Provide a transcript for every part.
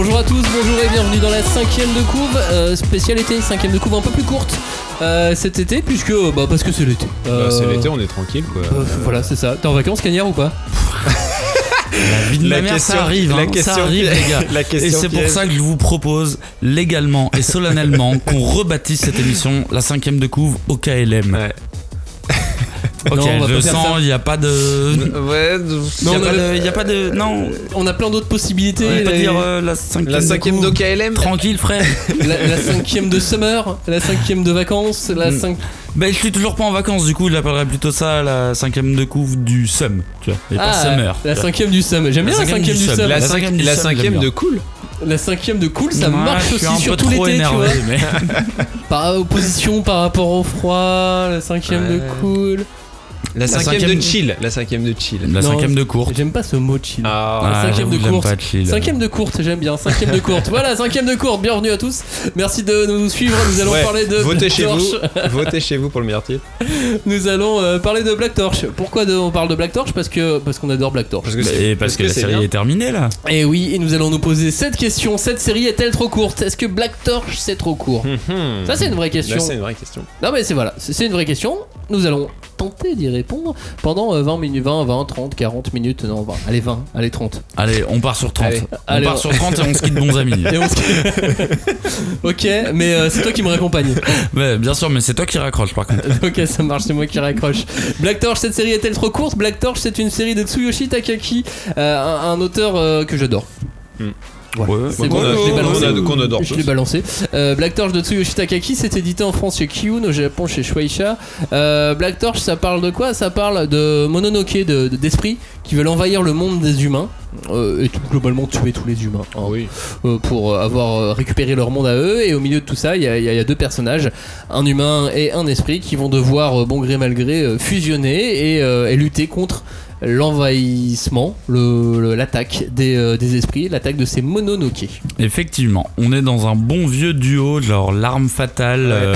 Bonjour à tous, bonjour et bienvenue dans la cinquième de couve, euh, spécialité cinquième de couve un peu plus courte euh, cet été puisque bah parce que c'est l'été. Bah, c'est Euh, l'été, on est tranquille quoi. euh, voilà c'est ça. T'es en vacances Cagnard ou pas La vie de ma mère, ça arrive, la hein, question ça arrive, les gars. La Et c'est pour piège. ça que je vous propose légalement et solennellement qu'on rebâtisse cette émission, la cinquième de couve au KLM. Ouais. Ok, Non, va je pas sens, il n'y a pas de. Ouais, Il n'y a, pas a- de- y a pas de. Non, On a plein d'autres possibilités. on pas la, dire euh, la cinquième la de cinquième d'OKLM. Tranquille, frère. la- la cinquième de summer, la cinquième de vacances, la Mm. cinq. ben, je suis toujours pas en vacances, du coup, je l'appellerais plutôt ça la cinquième de couve du Sum. Tu vois, et pas Ah, Summer. la cinquième du summer. J'aime bien la cinquième cinquième du du sum. La, La cinq- cinquième la cinquième de cool. La cinquième de cool, ça Ouais, marche je suis aussi sur tout trop l'été, tu vois. énervé, mais. Par opposition par rapport au froid, la cinquième de cool. La cinquième cinquième- de chill. La cinquième de chill. La Non, cinquième de courte. J'aime pas ce mot chill. Ah, Ah, cinquième de chill. Cinquième de courte, j'aime bien. Cinquième de courte. Voilà, cinquième de courte. Bienvenue à tous. Merci de nous suivre. Nous allons Ouais, parler de Votez Black chez Torch. vous. Votez chez vous pour le meilleur titre. Nous allons euh, parler de Black Torch. Pourquoi de- on parle de Black Torch? Parce que parce qu'on adore Black Torch. Parce que Bah, Et parce que la série bien. est terminée là. Et oui, et nous allons nous poser cette question. Cette série est-elle trop courte? Est-ce que Black Torch c'est trop court? Mhm. Ça c'est une vraie question. C'est une vraie question. Non mais c'est voilà, c'est c'est une vraie question. Nous allons tenter d'y répondre pendant euh, 20 minutes, 20, 20, 30, 40 minutes, non 20, allez 20, allez 30. Allez, on part sur 30. Allez. on Allez, part on- sur 30 et on se quitte bons amis. Et on se- ok, mais euh, c'est toi qui me raccompagne. Ouais, bien sûr, mais c'est toi qui raccroche par contre. ok, ça marche, c'est moi qui raccroche. Black Torch, cette série est-elle trop courte? Black Torch, c'est une série de Tsuyoshi Takaki, euh, un, un auteur euh, que j'adore. Hmm. Ouais, c'est bon, je l'ai balancé. a- qu'on adore Je tous. l'ai balancé. Euh, Black Torch de Tsuyoshi Takaki, c'est édité en France chez Kiyun, au Japon chez Shueisha. Euh, Black Torch, ça parle de quoi? Ça parle de Mononoke, de- de- d'esprits qui veulent envahir le monde des humains euh, et tout globalement tuer tous les humains. hein, Oui. euh, pour euh, avoir euh, récupéré leur monde à eux. Et au milieu de tout ça, il y, a- il y a il y a deux personnages, un humain et un esprit, qui vont devoir, euh, bon gré mal gré, euh, fusionner et, euh, et lutter contre l'envahissement, le- le- l'attaque des, euh, des esprits, l'attaque de ces mononoke. Effectivement, on est dans un bon vieux duo, genre l'arme fatale, euh,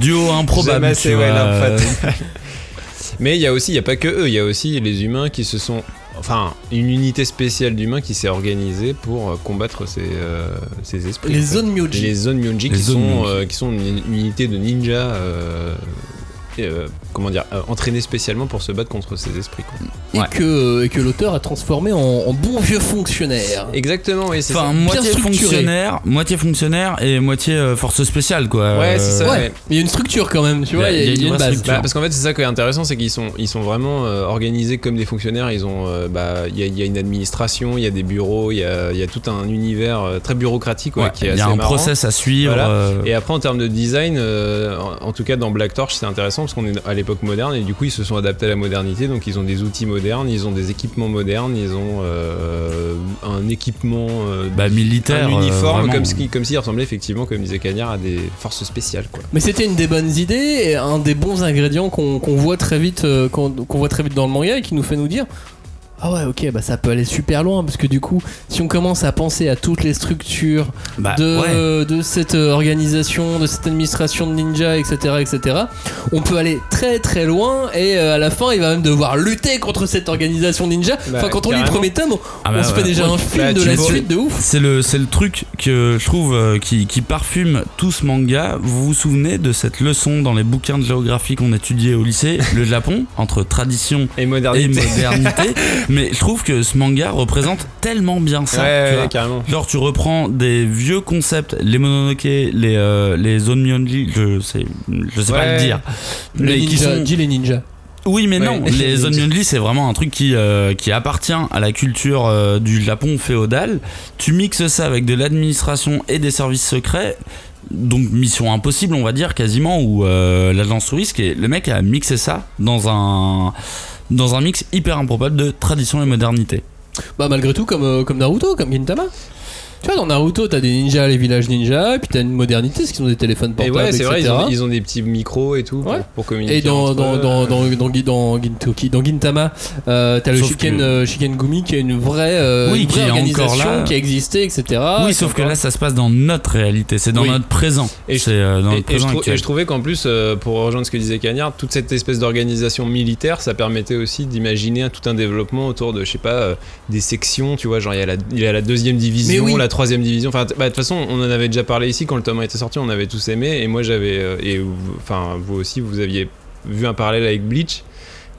duo improbable. J'aime assez, tu ouais, vois. l'arme fatale. Mais il y a aussi, il y a pas que eux, il y a aussi les humains qui se sont, enfin, une unité spéciale d'humains qui s'est organisée pour euh, combattre ces, euh, ces esprits. Les zones Myoji. Les zones Myonji Les qui zones sont, Myonji. euh, qui sont une, unité de ninja. euh, comment dire, euh, entraînée spécialement pour se battre contre ces esprits. quoi. Et Ouais. que, et que l'auteur a transformé en, en bon vieux fonctionnaire. Exactement, oui, c'est Enfin, ça. moitié fonctionnaire, moitié fonctionnaire et moitié euh, force spéciale quoi. Ouais, c'est ça. Ouais, mais il y a une structure quand même, tu vois, il y a, il y a une base. Bah, parce qu'en fait, c'est ça qui est intéressant, c'est qu'ils sont, ils sont vraiment euh, organisés comme des fonctionnaires. Ils ont, euh, bah, il y, a, il y a une administration, il y a des bureaux, il y a, il y a tout un univers euh, très bureaucratique ouais, Ouais, qui est il y assez a un marrant. process à suivre. Voilà. euh, Et après, en termes de design, euh, en, en tout cas dans Black Torch, c'est intéressant parce qu'on est à l'époque moderne et du coup, ils se sont adaptés à la modernité. Donc, ils ont des outils modernes, ils ont des équipements modernes, ils ont euh, un équipement, euh, bah, militaire. un euh, uniforme, vraiment. comme, si, comme s'il ressemblait effectivement, comme disait Cagnard, à des forces spéciales. Quoi. Mais c'était une des bonnes idées et un des bons ingrédients qu'on qu'on voit très vite, qu'on qu'on voit très vite dans le manga et qui nous fait nous dire. Ah ouais, ok, bah ça peut aller super loin parce que du coup, si on commence à penser à toutes les structures Bah, de, ouais. de cette euh, organisation, de cette administration de ninja, etc., etc., on peut aller très très loin et euh, à la fin, il va même devoir lutter contre cette organisation ninja. Bah, enfin, quand on lit le premier tome, on, Ah on bah, se fait déjà Ouais. un film Bah, de la vois- suite de ouf. C'est le, c'est le truc que je trouve euh, qui, qui parfume tout ce manga. Vous vous souvenez de cette leçon dans les bouquins de géographie qu'on étudiait au lycée? Le Japon, entre tradition Et et modernité. Mais je trouve que ce manga représente tellement bien ça. ouais, tu ouais, vois. carrément. Genre tu reprends des vieux concepts, les Mononoke, les, euh, les zones Mionji, je sais, je sais pas le dire. Les qui ninjas, sont- les ninjas. Oui mais non, les zones Mionji c'est vraiment un truc qui, euh, qui appartient à la culture euh, du Japon féodal. Tu mixes ça avec de l'administration et des services secrets. Donc mission impossible on va dire quasiment où euh, l'agence touriste et le mec a mixé ça dans un dans un mix hyper improbable de tradition et modernité. Bah malgré tout comme, euh, comme Naruto, comme Gintama. Tu vois dans Naruto t'as des ninjas, les villages ninjas, et puis t'as une modernité, parce qu'ils ont des téléphones Et portables, ouais, c'est vrai, ils etc. ont, ils ont des petits micros et tout pour, Ouais. pour communiquer. Et dans, dans, dans, dans, dans, dans, Gintoki- dans Gintama, euh, t'as le Shiken, que- euh, Shikengumi qui est une vraie, euh, Oui, une vraie organisation là. qui a existé, etc. oui, sauf que encore- là, ça se passe dans notre réalité, c'est dans Oui. notre présent. Et je- euh, dans Et, et je et trouvais qu'en plus, euh, pour rejoindre ce que disait Cagnard, toute cette espèce d'organisation militaire, ça permettait aussi d'imaginer tout un développement autour de, je sais pas, euh, des sections, tu vois, genre il y, a la- il y a la deuxième division, la troisième division. Enfin, bah, de toute façon, on en avait déjà parlé ici quand le tome était sorti, on avait tous aimé. Et moi, j'avais. euh, et enfin, vous aussi, vous aviez vu un parallèle avec Bleach.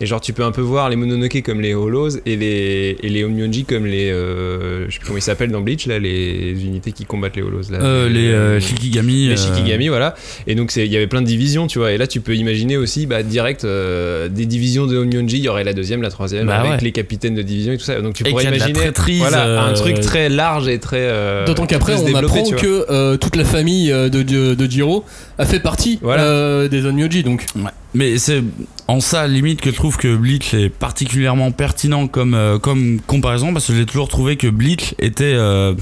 Et genre, tu peux un peu voir les Mononoke comme les Hollows et les, et les comme les. euh, je sais plus comment ils s'appellent dans Bleach, là, les unités qui combattent les Hollows. Là, Euh, les euh, Shikigami. les euh, Shikigami, voilà. Et donc, c'est- il y avait plein de divisions, tu vois. Et là, tu peux imaginer aussi, bah, direct, euh, des divisions de Onmyonji. Il y aurait la deuxième, la troisième, Bah avec ouais. les capitaines de division et tout ça. Donc, tu Et pourrais imaginer traîtrise, voilà, un truc très large et très. euh, D'autant qu'après, on apprend que euh, toute la famille de, de, de Jiro a fait partie Voilà. euh, des Onmyoji. Donc, Ouais. Mais c'est en ça limite que je trouve que Bleach est particulièrement pertinent comme, euh, comme comparaison parce que j'ai toujours trouvé que Bleach était euh,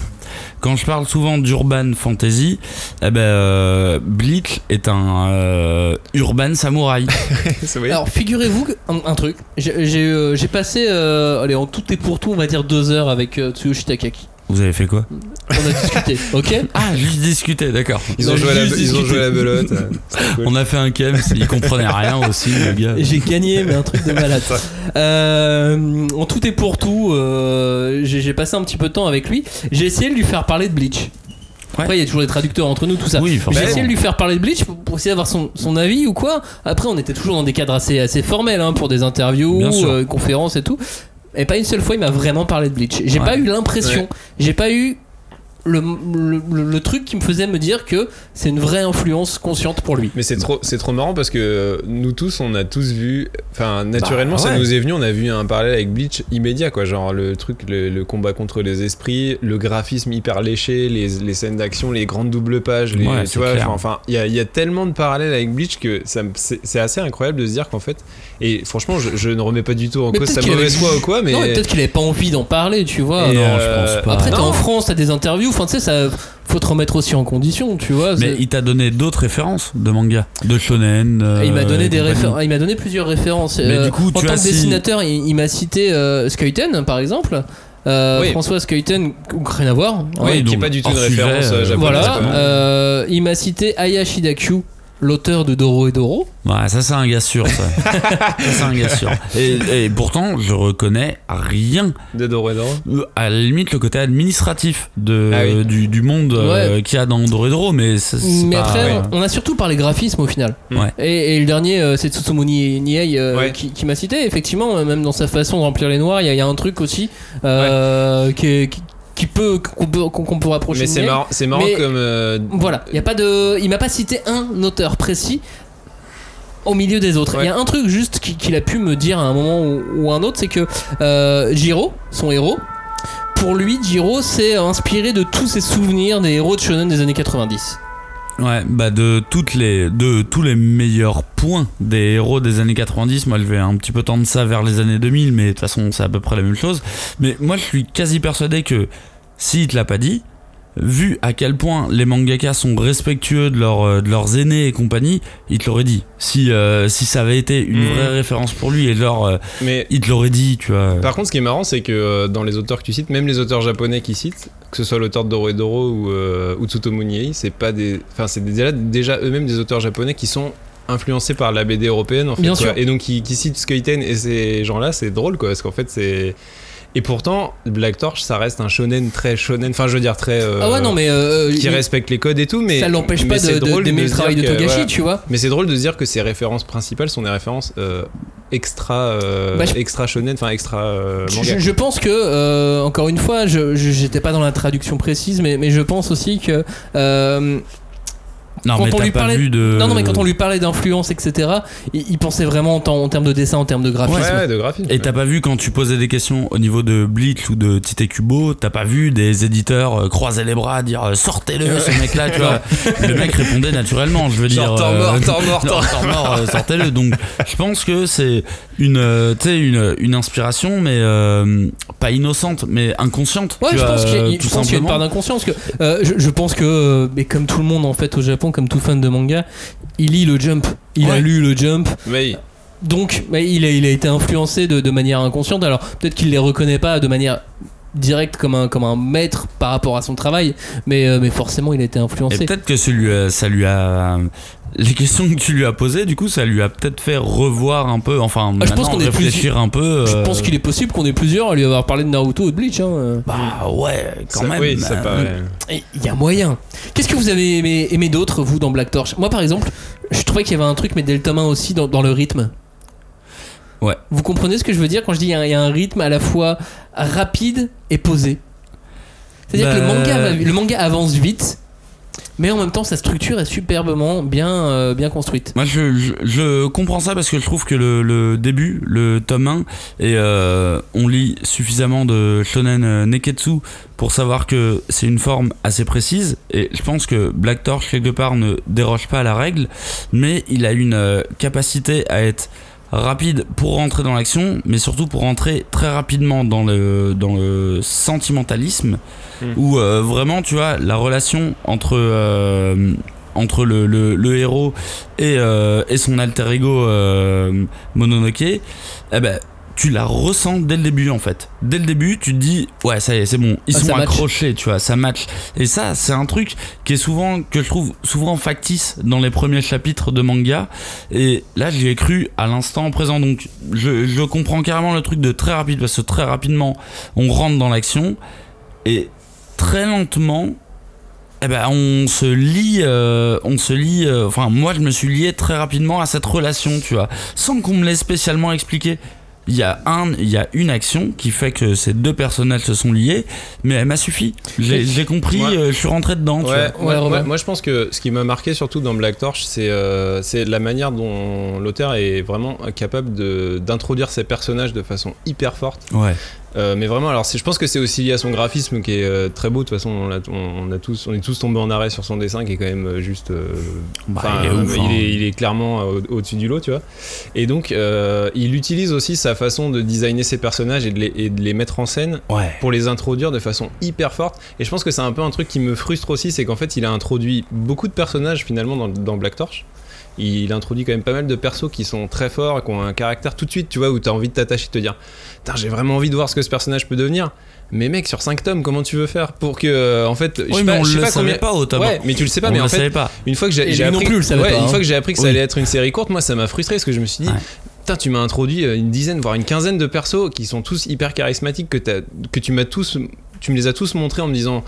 quand je parle souvent d'urban fantasy, eh ben euh, Bleach est un euh, urban samouraï. Alors figurez-vous un, un truc. J'ai euh, passé, euh, allez, en tout et pour tout, on va dire deux heures avec euh, Tsuyoshi Takaki. Vous avez fait quoi On a discuté, ok Ah, juste discuter, d'accord. Ils ont, on a joué à la, juste ils ont joué à la discuté. belote. cool. On a fait un camp, il comprenait rien aussi, le gars. J'ai gagné, mais un truc de malade. Euh, en tout et pour tout, euh, j'ai passé un petit peu de temps avec lui. J'ai essayé de lui faire parler de Bleach. Après, il y a toujours des traducteurs entre nous, tout ça. Oui, J'ai essayé de lui faire parler de Bleach pour, pour essayer d'avoir son, son avis ou quoi. Après, on était toujours dans des cadres assez, assez formels hein, pour des interviews, euh, conférences et tout. Et pas une seule fois, il m'a vraiment parlé de Bleach. J'ai Ouais. pas eu l'impression, j'ai pas eu le, le, le- le truc qui me faisait me dire que c'est une vraie influence consciente pour lui. Mais c'est trop, c'est trop marrant parce que euh, nous tous, on a tous vu, enfin naturellement, Bah, ça nous est venu, on a vu un parallèle avec Bleach immédiat, quoi. Genre le truc, le, le combat contre les esprits, le graphisme hyper léché, les, les scènes d'action, les grandes doubles pages, les, Ouais, tu vois. genre, Enfin, il y a, il y a tellement de parallèles avec Bleach que ça c'est c'est assez incroyable de se dire qu'en fait, et franchement, je, je ne remets pas du tout en Mais cause sa mauvaise foi ou quoi, mais. Non, mais peut-être qu'il avait pas envie d'en parler, tu vois. Et, non, euh, je pense pas. Après, t'es non. en France, t'as des interviews, enfin, tu sais, ça faut te remettre aussi en condition, tu vois. Mais il t'a donné d'autres références de manga, de shonen. euh, Et il m'a donné et des références, il m'a donné plusieurs références. Euh, Mais du coup, en tu tant as que si- dessinateur, il, il m'a cité euh, Skeuten, par exemple. Euh, Oui. François Skeuten, rien à voir. Oui, qui est donc, pas du tout une sujet, référence euh, japonaise. Voilà. Euh, il m'a cité Aya Shidakyu, l'auteur de Doro et Doro. Ouais, ça c'est un gars sûr, ça. ça c'est un gars sûr. Et, et pourtant, je reconnais rien. De Doredoro. Euh, À la limite, le côté administratif de, Ah oui. du, du monde euh, qu'il y a dans mais c'est c'est Mais pas- après, ouais. on a surtout parlé graphisme au final. Ouais. Et, et le dernier, euh, c'est Tsutsumoni Niei euh, Ouais. qui, qui m'a cité. Effectivement, même dans sa façon de remplir les noirs, il y, a- il y a un truc aussi euh, qui, est- qui, qui peut qu'on peut, qu'on- peut rapprocher. Mais c'est marrant, c'est marrant Mais- comme. euh, Voilà, il y a pas de, il m'a pas cité un auteur précis au milieu des autres. Il Ouais. y a un truc juste qui- qu'il a pu me dire à un moment ou, ou un autre, c'est que euh, Jiro, son héros, pour lui, Jiro s'est inspiré de tous ses souvenirs des héros de shonen des années 90. Ouais, bah de toutes les de tous les meilleurs points des héros des années 90, moi je vais un petit peu tendre ça vers les années 2000 mais de toute façon c'est à peu près la même chose. Mais moi je suis quasi persuadé que s'il te l'a pas dit, vu à quel point les mangakas sont respectueux de, leur, euh, de leurs aînés et compagnie, il te l'aurait dit. Si euh, si ça avait été une Mhm. vraie référence pour lui et genre euh, Mais il te l'aurait dit, tu vois. Par contre, ce qui est marrant, c'est que euh, dans les auteurs que tu cites, même les auteurs japonais qui citent, que ce soit l'auteur de Doro et Doro ou, euh, ou Tsutomu Niei, c'est pas des, enfin, c'est déjà, déjà eux-mêmes des auteurs japonais qui sont influencés par la BD européenne, en fait. Bien quoi. sûr. Et donc qui, qui citent Skeiten et ces gens-là, c'est drôle, quoi, parce qu'en fait, c'est et pourtant, Black Torch, ça reste un shonen très shonen, enfin, je veux dire très. euh, ah ouais, non, mais euh, qui il- respecte les codes et tout, mais ça l'empêche pas de- drôle d'aimer le travail de Togashi, voilà. tu vois. Mais c'est drôle de se dire que ses références principales sont des références euh, extra, euh, Bah, je- extra shonen, enfin extra euh, Je, manga. je pense que, euh, encore une fois, je je- j'étais pas dans la traduction précise, mais, mais je pense aussi que. Non quand mais on lui pas parlait- vu de. Non, non, mais quand on lui parlait d'influence, etc., il, il pensait vraiment en, termes de dessin, en termes de graphisme. Ouais, ouais, de graphisme. Et t'as pas vu quand tu posais des questions au niveau de Bleach ou de Tite Kubo, t'as pas vu des éditeurs euh, croiser les bras, dire euh, sortez-le ce mec-là, tu vois. Le mec répondait naturellement, je veux dire. Genre, temps euh, mort, temps mort, mort, sortez-le. Donc je pense que c'est une, une, une inspiration, mais euh, pas innocente, mais inconsciente. Ouais, tu je vois, pense qu'il y a, je tout pense qu'il y a une part d'inconscience. Que, euh, je, je pense que, mais comme tout le monde en fait au Japon, comme tout fan de manga, il lit le Jump. Il a lu le Jump. Mais Donc, mais il, a, il a été influencé de, de manière inconsciente. Alors, peut-être qu'il les reconnaît pas de manière directe comme un, comme un maître par rapport à son travail, mais, euh, mais forcément, il a été influencé. peut-être que ça lui, a, ça lui a les questions que tu lui as posées, du coup, ça lui a peut-être fait revoir un peu, enfin, Ah, je pense maintenant, qu'on est réfléchir un peu. Je euh, pense qu'il est possible qu'on ait plusieurs à lui avoir parlé de Naruto ou de Bleach. Hein. Bah ouais, quand Ça- même. Oui, ça euh, paraît. Et Il y a moyen. Qu'est-ce que vous avez aimé, aimé d'autre, vous, dans Black Torch? Moi, par exemple, je trouvais qu'il y avait un truc, mais dès le tome 1 aussi, dans, dans le rythme. Ouais. Vous comprenez ce que je veux dire quand je dis il y, a- il y a un rythme à la fois rapide et posé? C'est-à-dire que le Bah- manga, va- le manga avance vite, mais en même temps, sa structure est superbement bien, euh, bien construite. Moi, je, comprends ça parce que je trouve que le, début, le tome 1, et euh, on lit suffisamment de shonen euh, neketsu pour savoir que c'est une forme assez précise. Et je pense que Black Torch, quelque part, ne déroge pas à la règle, mais il a une capacité à être rapide pour rentrer dans l'action, mais surtout pour rentrer très rapidement dans le, dans le sentimentalisme, Mm. où euh, vraiment, tu vois, la relation entre, euh, entre le, le- le héros et, euh, et son alter ego euh, Mononoke, eh ben, tu la ressens dès le début en fait. Dès le début, tu te dis ouais, ça y est, c'est bon, ils Ah, sont match. accrochés, tu vois, ça match. Et ça, c'est un truc qui est souvent que je trouve souvent factice dans les premiers chapitres de manga. Et là, j'y ai cru à l'instant présent. Donc, je, je comprends carrément le truc de très rapide parce que très rapidement, on rentre dans l'action et très lentement. Eh ben, on se lie, euh, on se lie. euh, Enfin, moi, je me suis lié très rapidement à cette relation, tu vois, sans qu'on me l'ait spécialement expliqué. Il y a un, il y a une action qui fait que ces deux personnages se sont liés, mais elle m'a suffi. J'ai j'ai compris, Ouais. euh, je suis rentré dedans. tu Ouais, vois. moi, Ouais, je pense que ce qui m'a marqué surtout dans Black Torch, c'est euh, c'est la manière dont l'auteur est vraiment capable de- d'introduire ses personnages de façon hyper forte. Euh, mais vraiment, alors je pense que c'est aussi lié à son graphisme qui est euh, très beau. De toute façon, on, l'a- on- on a tous, on est tous tombés en arrêt sur son dessin qui est quand même juste. euh, Bah, il est ouf, il est- il est clairement euh, au- au-dessus du lot, tu vois. Et donc, il utilise aussi sa façon de designer ses personnages et de les, et de les mettre en scène Ouais. pour les introduire de façon hyper forte. Et je pense que c'est un peu un truc qui me frustre aussi, c'est qu'en fait, il a introduit beaucoup de personnages finalement dans, dans Black Torch. Il introduit quand même pas mal de persos qui sont très forts et qui ont un caractère tout de suite, tu vois, où t'as envie de t'attacher, de te dire, Putain, j'ai vraiment envie de voir ce que ce personnage peut devenir. Mais mec, sur 5 tomes, comment tu veux faire pour que, euh, en fait, je Oui, sais mais pas, on je sais le pas savait combien- pas au tome. Ouais, mais tu le sais pas, on mais en fait, pas. une fois que j'ai appris, plus ouais, pas, une hein. fois que j'ai appris que ça Oui. allait être une série courte, moi ça m'a frustré parce que je me suis dit, Ouais. putain, tu m'as introduit euh, une dizaine, voire une quinzaine de persos qui sont tous hyper charismatiques que tu m'as tous, tu me les as tous montrés en me disant,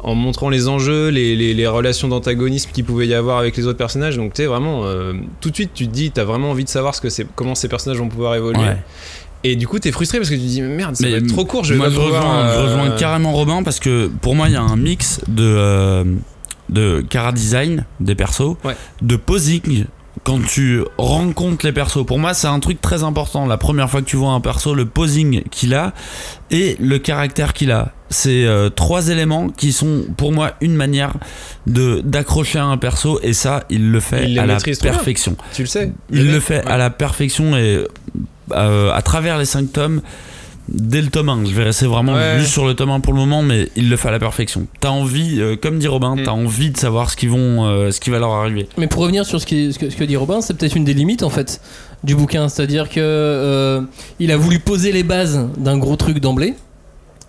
en montrant les enjeux, les, les- les relations d'antagonisme qu'il pouvait y avoir avec les autres personnages. Donc tu sais vraiment, euh, tout de suite tu te dis, t'as vraiment envie de savoir ce que c'est, comment ces personnages vont pouvoir évoluer. Ouais. Et du coup t'es frustré parce que tu te dis, merde, ça Mais va être trop court, je vais moi, pas je rejoins, euh, rejoins carrément Robin parce que pour moi, il y a un mix de, euh, de cara design des persos, Ouais. de posing. Quand tu rencontres les persos, pour moi c'est un truc très important. La première fois que tu vois un perso, le posing qu'il a et le caractère qu'il a, c'est euh, trois éléments qui sont pour moi une manière de d'accrocher à un perso et ça il le fait Il à la perfection. Tu le sais. Il le fait ouais. à la perfection et euh, à travers les 5 tomes. Dès le tome 1, je vais rester vraiment Ouais. juste sur le tome 1 pour le moment, mais il le fait à la perfection. T'as envie, euh, comme dit Robin, Mm. t'as envie de savoir ce qui, vont, euh, ce qui va leur arriver. Mais pour revenir sur ce, qui- ce que, ce que dit Robin, c'est peut-être une des limites en fait du bouquin, c'est-à-dire que euh, il a voulu poser les bases d'un gros truc d'emblée.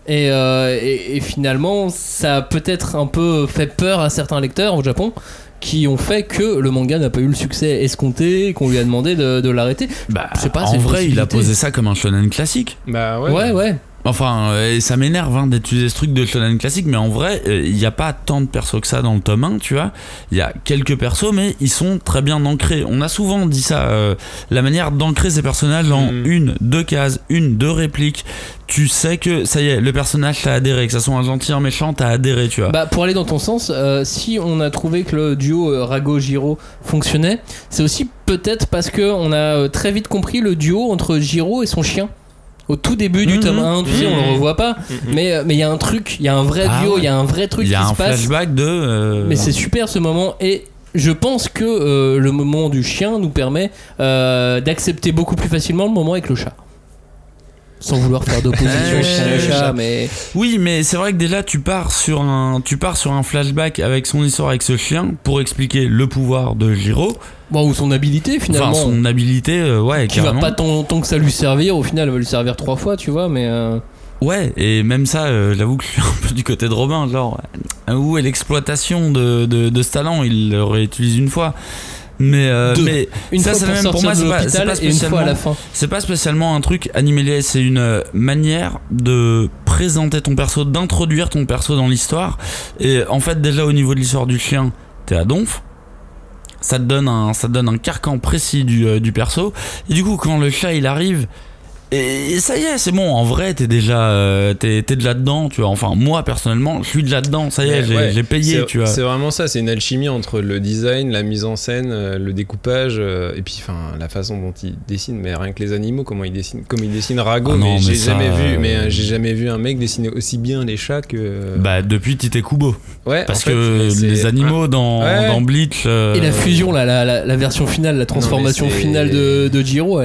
Et, euh, et- et finalement, ça a peut-être un peu fait peur à certains lecteurs au Japon qui ont fait que le manga n'a pas eu le succès escompté, qu'on lui a demandé de, de l'arrêter. Bah, Je sais pas, c'est en vrai, il a posé ça comme un shonen classique. Bah ouais. Ouais, ouais. Enfin, euh, ça m'énerve hein, d'utiliser ce truc de shonen classique, mais en vrai, euh, il n'y a pas tant de persos que ça dans le tome 1, tu vois. Il y a quelques persos, mais ils sont très bien ancrés. On a souvent dit ça, euh, la manière d'ancrer ces personnages en Mhm. une, deux cases, une, deux répliques. Tu sais que ça y est, le personnage t'a adhéré, que ça soit un gentil, un méchant, t'as adhéré, tu vois. Bah, pour aller dans ton sens, euh, si on a trouvé que le duo euh, Rago-Giro fonctionnait, c'est aussi peut-être parce que on a euh, très vite compris le duo entre Giro et son chien. Au tout début du Mhm. tome 1, tu sais, on le Mhm. revoit pas, Mhm. mais euh, mais il y a un truc, il y a un vrai Ah duo, il y a un vrai truc Il y a qui un se passe. flashback de. euh, Mais c'est super ce moment et je pense que euh, le moment du chien nous permet euh, d'accepter beaucoup plus facilement le moment avec le chat. Sans vouloir faire d'opposition chat. mais Oui, mais c'est vrai que déjà tu pars sur un, tu pars sur un flashback avec son histoire avec ce chien pour expliquer le pouvoir de Giro, bon, ou son habilité finalement. enfin son habilité, euh, ouais, qui va carrément. pas tant, tant que ça lui servir, au final elle va lui servir trois fois, tu vois, mais euh, Ouais, et même ça, euh, j'avoue que je suis un peu du côté de Robin, genre, euh, où est l'exploitation de, de, de ce talent Il le réutilise une fois. Mais, euh, mais Une ça, fois pour même pour moi. de C'est pas, c'est l'hôpital pas et une fois à la spécialement. fin. C'est pas spécialement un truc animé, c'est une euh, manière de présenter ton perso, d'introduire ton perso dans l'histoire. Et en fait, déjà au niveau de l'histoire du chien, t'es à donf. Ça te donne un, ça te donne un carcan précis du, euh, du perso. Et du coup, quand le chat il arrive, et, ça y est, c'est bon. En vrai, t'es déjà, euh, t'es, t'es déjà dedans, tu vois. Enfin, moi personnellement, je suis déjà dedans. Ça y est, j'ai, ouais, payé, tu vois. C'est vraiment ça, c'est une alchimie entre le design, la mise en scène, euh, le découpage, euh, et puis enfin la façon dont il dessine. Mais rien que les animaux, comment il dessine, comme il dessine Rago, Ah non, mais j'ai jamais vu, mais euh, j'ai jamais vu un mec dessiner aussi bien les chats que. Bah, depuis Tite Kubo. ouais, Parce en fait, que les animaux dans, Ouais. dans Bleach. euh, Et la fusion, là, la, la, la version finale, la transformation finale de, de Jiro,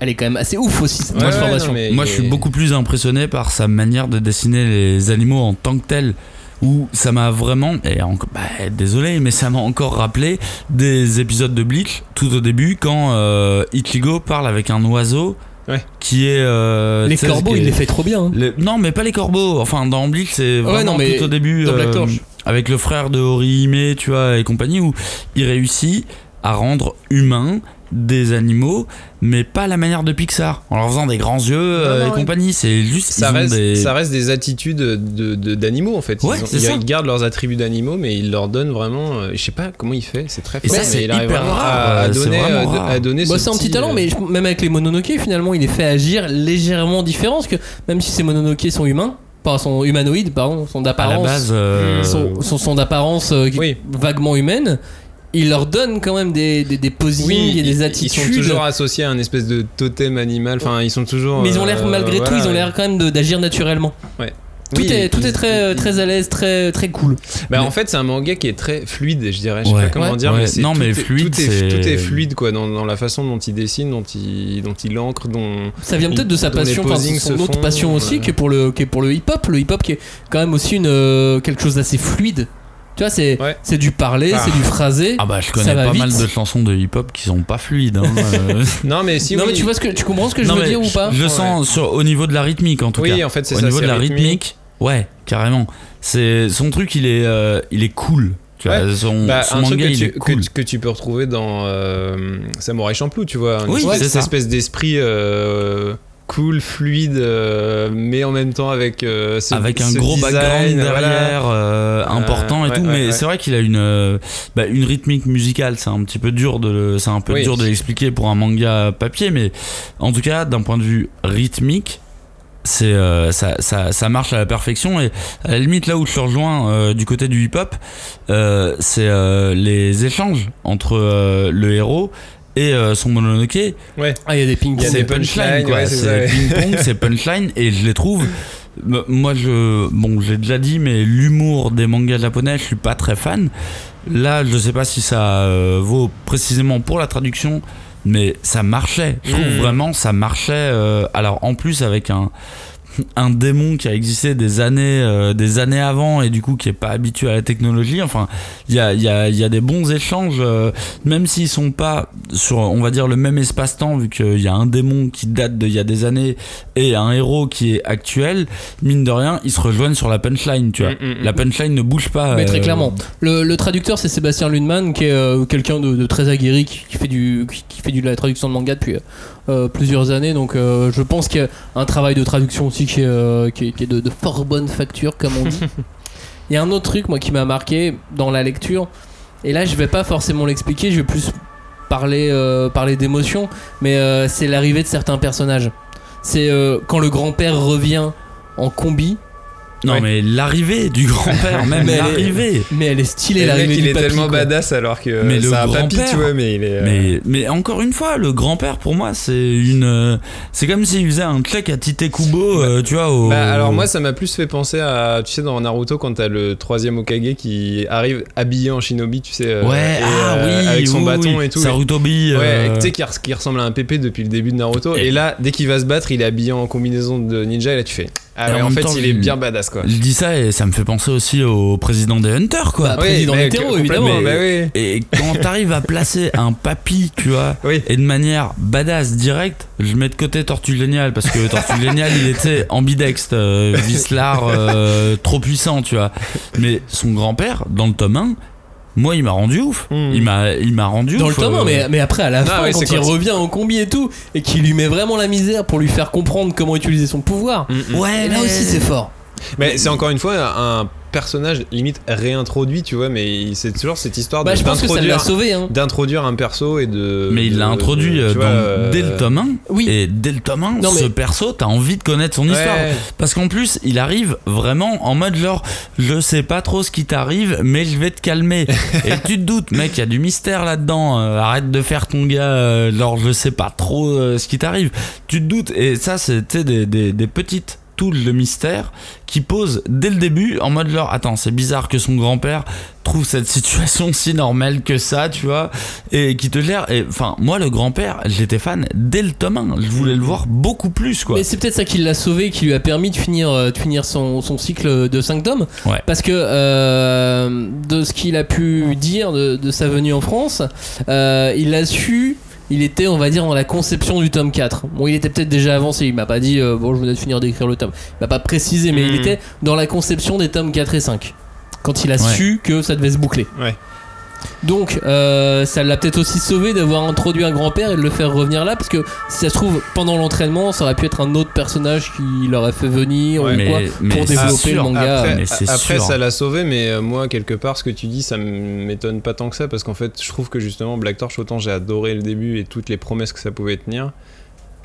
elle, est quand même assez ouf aussi, cette Ouais, ouais, transformation. non, mais- Moi, je suis beaucoup plus impressionné par sa manière de dessiner les animaux en tant que tel. Où ça m'a vraiment, et bah, désolé, mais ça m'a encore rappelé des épisodes de Bleach tout au début quand euh, Ichigo parle avec un oiseau Ouais. qui est. euh, les corbeaux, il les fait trop bien. hein. les- Non, mais pas les corbeaux. Enfin, dans Bleach, c'est vraiment non, mais tout au début. dans Black euh, Torch. avec le frère de Horihime, tu vois, et compagnie, où il réussit à rendre humains des animaux, mais pas à la manière de Pixar, en leur faisant des grands yeux euh, non, et compagnie. C'est juste Ça ont reste, des... ça reste des attitudes de, de- d'animaux en fait. Ils, Ouais, ont- c'est ils- ça. ils gardent leurs attributs d'animaux, mais ils leur donnent vraiment. euh, je sais pas comment il fait, c'est très Et fort. ça, mais c'est il arrive hyper rare, à, à euh, donner, euh, de- rare. à donner Bah, ce c'est un petit talent, mais je- même avec les Mononoke, finalement, il les fait agir légèrement différents. Parce que même si ces Mononoke sont humains, pas sont humanoïdes, pardon, la d'apparence, euh, sont, sont, sont d'apparence euh, Oui. vaguement humaine, il leur donne quand même des, des, des posings Oui, et des ils- attitudes. Ils sont toujours associés à un espèce de totem animal. Enfin, ils sont toujours. mais ils ont l'air, euh, malgré tout, ils ont l'air quand même d'agir naturellement. Tout Oui, est, tout est très, très à l'aise, très, très cool. Bah, Mais- en fait, c'est un manga qui est très fluide, je dirais. Je sais Ouais. pas comment Ouais. dire, Ouais. mais c'est Non, tout mais est- fluide, tout est, c'est- tout est fluide quoi, dans, dans la façon dont il dessine, dont il, dont il encre, dont. Ça vient peut-être de sa passion, enfin, son autre font, passion aussi, euh, qui est pour le, qui est pour le hip-hop. Le hip-hop qui est quand même aussi une, euh, quelque chose d'assez fluide. Tu vois, c'est, Ouais. c'est du parler, Ah. c'est du phrasé. Ah bah je connais pas vite. mal de chansons de hip-hop qui sont pas fluides. hein. Non, mais si non oui. mais tu vois ce que tu comprends ce que je veux dire ou pas Je le sens sur, au niveau de la rythmique en tout Oui, cas. en fait, c'est Au ça. niveau c'est de la rythmique. rythmique, ouais, carrément. C'est son truc, il est, euh, il est cool. Tu vois, son, Bah, son un manga, truc que il tu, est cool. que, que tu peux retrouver dans euh, Samurai Champloo, tu vois. Une Oui, espèce, c'est cette espèce d'esprit euh, cool, fluide, euh, mais en même temps avec euh, ce, avec un ce gros design, background voilà. derrière euh, important et ouais, tout ouais, mais ouais. c'est vrai qu'il a une euh, bah, une rythmique musicale c'est un petit peu dur de c'est un peu Oui. dur de l'expliquer pour un manga papier mais en tout cas d'un point de vue rythmique c'est euh, ça, ça, ça marche à la perfection et à la limite là où je te rejoins euh, du côté du hip hop euh, c'est euh, les échanges entre euh, le héros et euh, son mononoke Ah il y a des ping a c'est punchline ouais, c'est ouais. ping-pong c'est punchline et je les trouve. Moi je bon j'ai déjà dit mais l'humour des mangas japonais je suis pas très fan. Là je sais pas si ça euh, vaut précisément pour la traduction mais ça marchait. Je trouve Mhm. vraiment ça marchait euh, alors en plus avec un un démon qui a existé des années euh, des années avant et du coup qui est pas habitué à la technologie enfin il y a, il y, a, il y a des bons échanges euh, même s'ils sont pas sur on va dire le même espace-temps vu qu'il y a un démon qui date d'il y a des années et un héros qui est actuel mine de rien ils se rejoignent sur la punchline tu vois Mm, mm, mm. la punchline ne bouge pas Mais très euh, clairement. Le, le traducteur, c'est Sébastien Lundman, qui est euh, quelqu'un de, de très aguerri, qui, qui fait du, qui, qui fait du, de la traduction de manga depuis euh, plusieurs années. Donc, euh, je pense qu'il y a un travail de traduction aussi qui est, euh, qui est, qui est de, de fort bonne facture, comme on dit. Il y a un autre truc, moi, qui m'a marqué dans la lecture. Et là, je vais pas forcément l'expliquer, je vais plus parler, euh, parler d'émotion. Mais euh, c'est l'arrivée de certains personnages. C'est euh, quand le grand-père revient en combi. Non Ouais. mais l'arrivée du grand-père même Mais elle est- l'arrivée Mais elle est stylée, l'arrivée il est papy, tellement quoi. badass alors que Mais le c'est un papy, tu vois, mais il est. euh, Mais, mais encore une fois, le grand-père pour moi, c'est une. euh, C'est comme s'il faisait un check à Tite Kubo, euh, tu vois. Au... Bah, alors moi ça m'a plus fait penser à tu sais dans Naruto quand t'as le troisième Okage qui arrive habillé en shinobi tu sais Ouais, et, ah euh, oui, avec son oui, bâton oui. et tout Sarutobi. ouais euh, tu sais qui, res- qui ressemble à un pépé depuis le début de Naruto Et- et, là dès qu'il va se battre il est habillé en combinaison de ninja et là tu fais ah Et ouais en fait temps, il est bien badass quoi Je dis ça et ça me fait penser aussi au président des Hunters, quoi. Bah, président mais hétéro, évidemment. complètement, bah oui Et quand t'arrives à placer un papy, tu vois, oui et de manière badass directe, je mets de côté Tortue Géniale parce que Tortue Géniale il était ambidextre, euh, Vislar euh, trop puissant, tu vois. Mais son grand-père, dans le tome 1, moi il m'a rendu ouf. Mm. Il m'a il m'a rendu Dans ouf. le tome euh, 1, mais, mais après à la Ah fin, ouais, quand il revient en combi et tout, et qu'il lui met vraiment la misère pour lui faire comprendre comment utiliser son pouvoir. Mm, mm. Ouais, là mais- aussi c'est fort. Mais c'est encore une fois un personnage limite réintroduit, tu vois, mais c'est toujours cette histoire Bah, de- je pense que ça l'a d'introduire sauvé. Hein. d'introduire un perso et de. Mais il l'a introduit de- euh, tu dans- vois, euh, dès le tome 1. Oui. Et dès le tome 1, Non, mais- ce perso, t'as envie de connaître son Ouais. histoire. Parce qu'en plus, il arrive vraiment en mode genre, je sais pas trop ce qui t'arrive, mais je vais te calmer. et tu te doutes, mec, il y a du mystère là-dedans. euh, arrête de faire ton gars, euh, genre, je sais pas trop ce qui t'arrive. Tu te doutes. Et ça, c'était des, des, des petites toules de mystère qui posent dès le début en mode genre, attends, c'est bizarre que son grand-père trouve cette situation si normale que ça, tu vois, et qui te gère. Et enfin, moi, le grand-père, j'étais fan dès le tome 1. Je voulais le voir beaucoup plus, quoi. Mais c'est peut-être ça qui l'a sauvé, qui lui a permis de finir, euh, de finir son, son cycle de 5 tomes. Ouais. Parce que euh, de ce qu'il a pu dire de, de sa venue en France, euh, il a su. Il était, on va dire, dans la conception du tome 4. Bon, il était peut-être déjà avancé. Il m'a pas dit, euh, bon, je venais de finir d'écrire le tome. Il m'a pas précisé, mais il Mhm. était dans la conception des tomes 4 et 5. Quand il a Ouais. su que ça devait se boucler. Ouais. Donc, euh, ça l'a peut-être aussi sauvé d'avoir introduit un grand-père et de le faire revenir là, parce que si ça se trouve, pendant l'entraînement, ça aurait pu être un autre personnage qui l'aurait fait venir Ouais, ou mais, quoi, mais pour développer sûr. le manga. Après, après sûr. ça l'a sauvé, mais euh, moi, quelque part, ce que tu dis, ça m'étonne pas tant que ça, parce qu'en fait, je trouve que justement, Black Torch, autant j'ai adoré le début et toutes les promesses que ça pouvait tenir,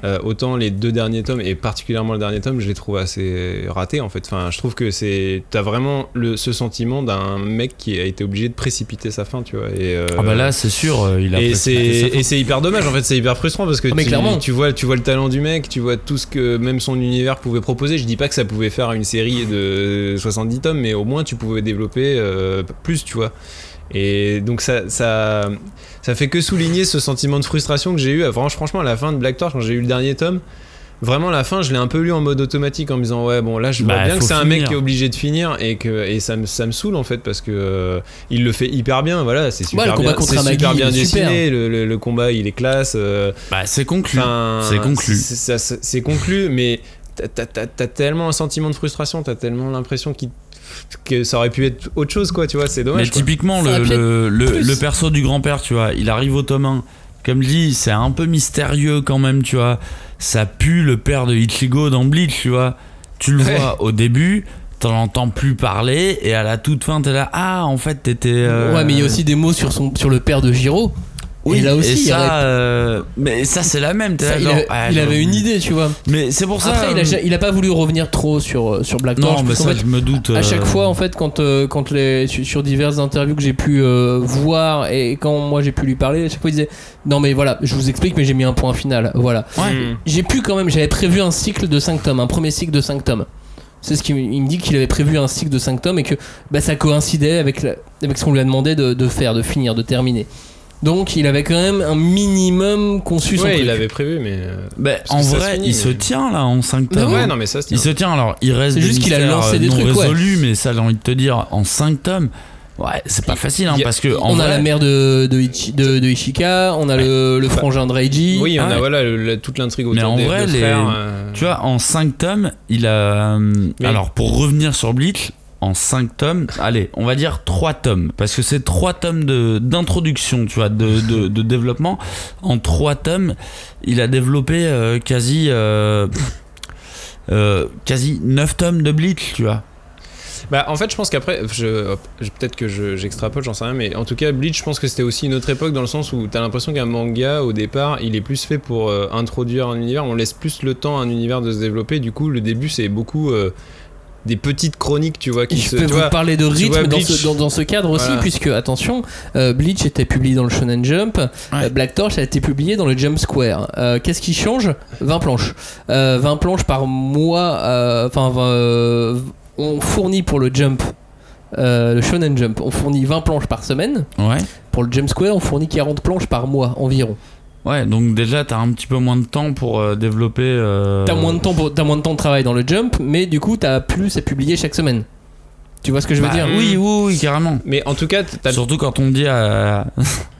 euh, autant les deux derniers tomes, et particulièrement le dernier tome, je les trouve assez ratés, en fait. Enfin, je trouve que c'est. T'as vraiment le, ce sentiment d'un mec qui a été obligé de précipiter sa fin, tu vois. Et, euh, Ah bah là, c'est sûr, euh, il a et c'est et hyper dommage en fait c'est hyper frustrant parce que Ah, mais tu, clairement. tu vois tu vois le talent du mec tu vois tout ce que même son univers pouvait proposer je dis pas que ça pouvait faire une série de 70 tomes mais au moins tu pouvais développer euh, plus tu vois et donc ça ça ça fait que souligner ce sentiment de frustration que j'ai eu Vraiment, franchement à la fin de Black Torch quand j'ai eu le dernier tome Vraiment, la fin, je l'ai un peu lu en mode automatique en me disant ouais bon là je vois Bah, bien que c'est un mec qui est obligé de finir et que et ça me ça me saoule en fait parce que euh, il le fait hyper bien voilà c'est super le combat bien contre Amagi, super dessiné le, le- le combat il est classe euh, Bah, c'est conclu. c'est conclu. c'est- ça- ça- c'est conclu mais t'as- t'as tellement un sentiment de frustration t'as tellement l'impression qu'il- que ça aurait pu être autre chose quoi tu vois c'est Mais dommage quoi. typiquement, le, le, le, perso du grand-père, tu vois, il arrive au tome 1. Comme je dis, c'est un peu mystérieux quand même, tu vois. Ça pue le père de Ichigo dans Bleach, tu vois. Tu le Ouais. vois au début, t'en entends plus parler, et à la toute fin, t'es là, ah, en fait, t'étais. euh, Ouais, mais il y a aussi des mots sur, son, sur le père de Giro. Oui, et là aussi, et il y ça, aurait- euh, mais ça, c'est la même. Ça, là, il, genre, avait, ah, il avait une idée, tu vois. Mais c'est pour ça. Après, il a, euh, ja- il a pas voulu revenir trop sur, euh, sur Black Non, Torch. mais ça, fait, je me doute. À chaque euh, fois, en fait, quand, euh, quand les, sur, sur diverses interviews que j'ai pu euh, voir et quand moi j'ai pu lui parler, à chaque fois il disait Non, mais voilà, je vous explique, mais j'ai mis un point final. Voilà. Ouais. Mm. J'ai pu quand même, j'avais prévu un cycle de 5 tomes, un premier cycle de 5 tomes. C'est ce qu'il me- dit qu'il avait prévu un cycle de 5 tomes et que bah, ça coïncidait avec, la- avec ce qu'on lui a demandé de, de faire, de finir, de terminer. Donc il avait quand même un minimum conçu son ouais truc. il avait prévu mais euh, bah, en vrai, finit, il se mais- tient là en 5 Mais tomes. ouais non mais ça se Il tient se tient alors, il reste C'est des juste qu'il a lancé euh, des non trucs, ouais. résolus, mais ça j'ai envie de te dire en 5 tomes. Ouais, c'est pas facile hein, Il a- parce que en on vrai, a la mère de, de, Ichi- de- de Ishika, on a le, le frangin de Reiji. oui on Ah a ouais. voilà le- la- toute l'intrigue Mais autour en des vrai, deux les- frères euh, tu vois, en 5 tomes, il a euh, Mais- alors pour revenir sur Bleach en 5 tomes, allez, on va dire 3 tomes parce que c'est 3 tomes d'introduction, tu vois, de, de, développement. En 3 tomes, il a développé euh, quasi euh, euh, quasi 9 tomes de Bleach, tu vois. Bah, en fait, je pense qu'après, je, peut-être que je- j'extrapole, j'en sais rien, mais en tout cas, Bleach, je pense que c'était aussi une autre époque dans le sens où t'as l'impression qu'un manga, au départ, il est plus fait pour introduire un univers, on laisse plus le temps à un univers de se développer. Du coup, le début, c'est beaucoup des petites chroniques, tu vois, qui Je se. peux tu vous vois, parler de rythme vois dans, ce, dans, dans ce cadre aussi, Voilà. puisque, attention, euh, Bleach était publié dans le Shonen Jump, euh, Black Torch a été publié dans le Jump Square. Euh, Qu'est-ce qui change? 20 planches. Euh, 20 planches par mois, euh, enfin, euh, on fournit pour le Jump, euh, le Shonen Jump, on fournit 20 planches par semaine. Ouais. Pour le Jump Square, on fournit 40 planches par mois environ. Ouais, donc déjà t'as un petit peu moins de temps pour euh, développer. euh, T'as moins de temps, pour- t'as moins de temps de travail dans le Jump, mais du coup, t'as plus à publier chaque semaine. Tu vois ce que je veux bah, dire Oui, oui, oui, carrément. Mais en tout cas, Surtout quand on te dit à,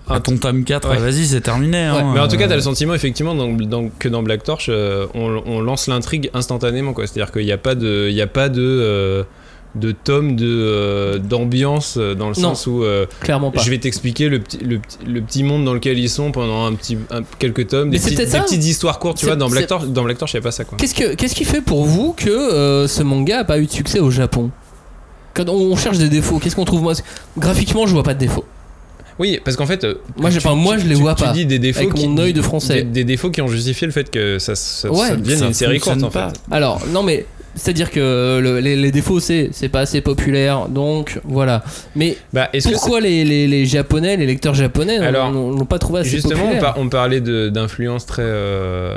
à ton tome 4, Ouais. vas-y, c'est terminé. Ouais, hein, mais en tout cas, t'as le sentiment effectivement dans- dans- que dans Black Torch, euh, on, on lance l'intrigue instantanément, quoi. C'est-à-dire qu'il n'y a pas de, il y a pas de, euh, de tome de euh, d'ambiance euh, dans le Non. sens où euh, Clairement pas. je vais t'expliquer le petit, le, petit- le petit monde dans lequel ils sont pendant un petit un- quelques tomes, Mais des, peut-être des ça. petites histoires courtes, tu C'est- vois. Dans Black Torch, dans Black Torch, il y a pas ça quoi. Qu'est-ce que qu'est-ce qui fait pour vous que euh, ce manga a pas eu de succès au Japon? Quand on cherche des défauts, qu'est-ce qu'on trouve? Moi Graphiquement, je vois pas de défauts. Oui, parce qu'en fait, Moi, j'ai tu- pas- moi, tu- je les tu- vois tu pas. dis des défauts Avec qui, mon œil de français. Des, des défauts qui ont justifié le fait que ça, ça, Ouais, ça devienne ça une série courte en pas. fait. Alors, non mais c'est-à-dire que le- les, les défauts c'est c'est pas assez populaire, donc voilà. Mais Bah, que pourquoi les, les, les japonais, les lecteurs japonais n'ont- pas trouvé assez Justement, on, populaire par- on parlait de- d'influence très euh,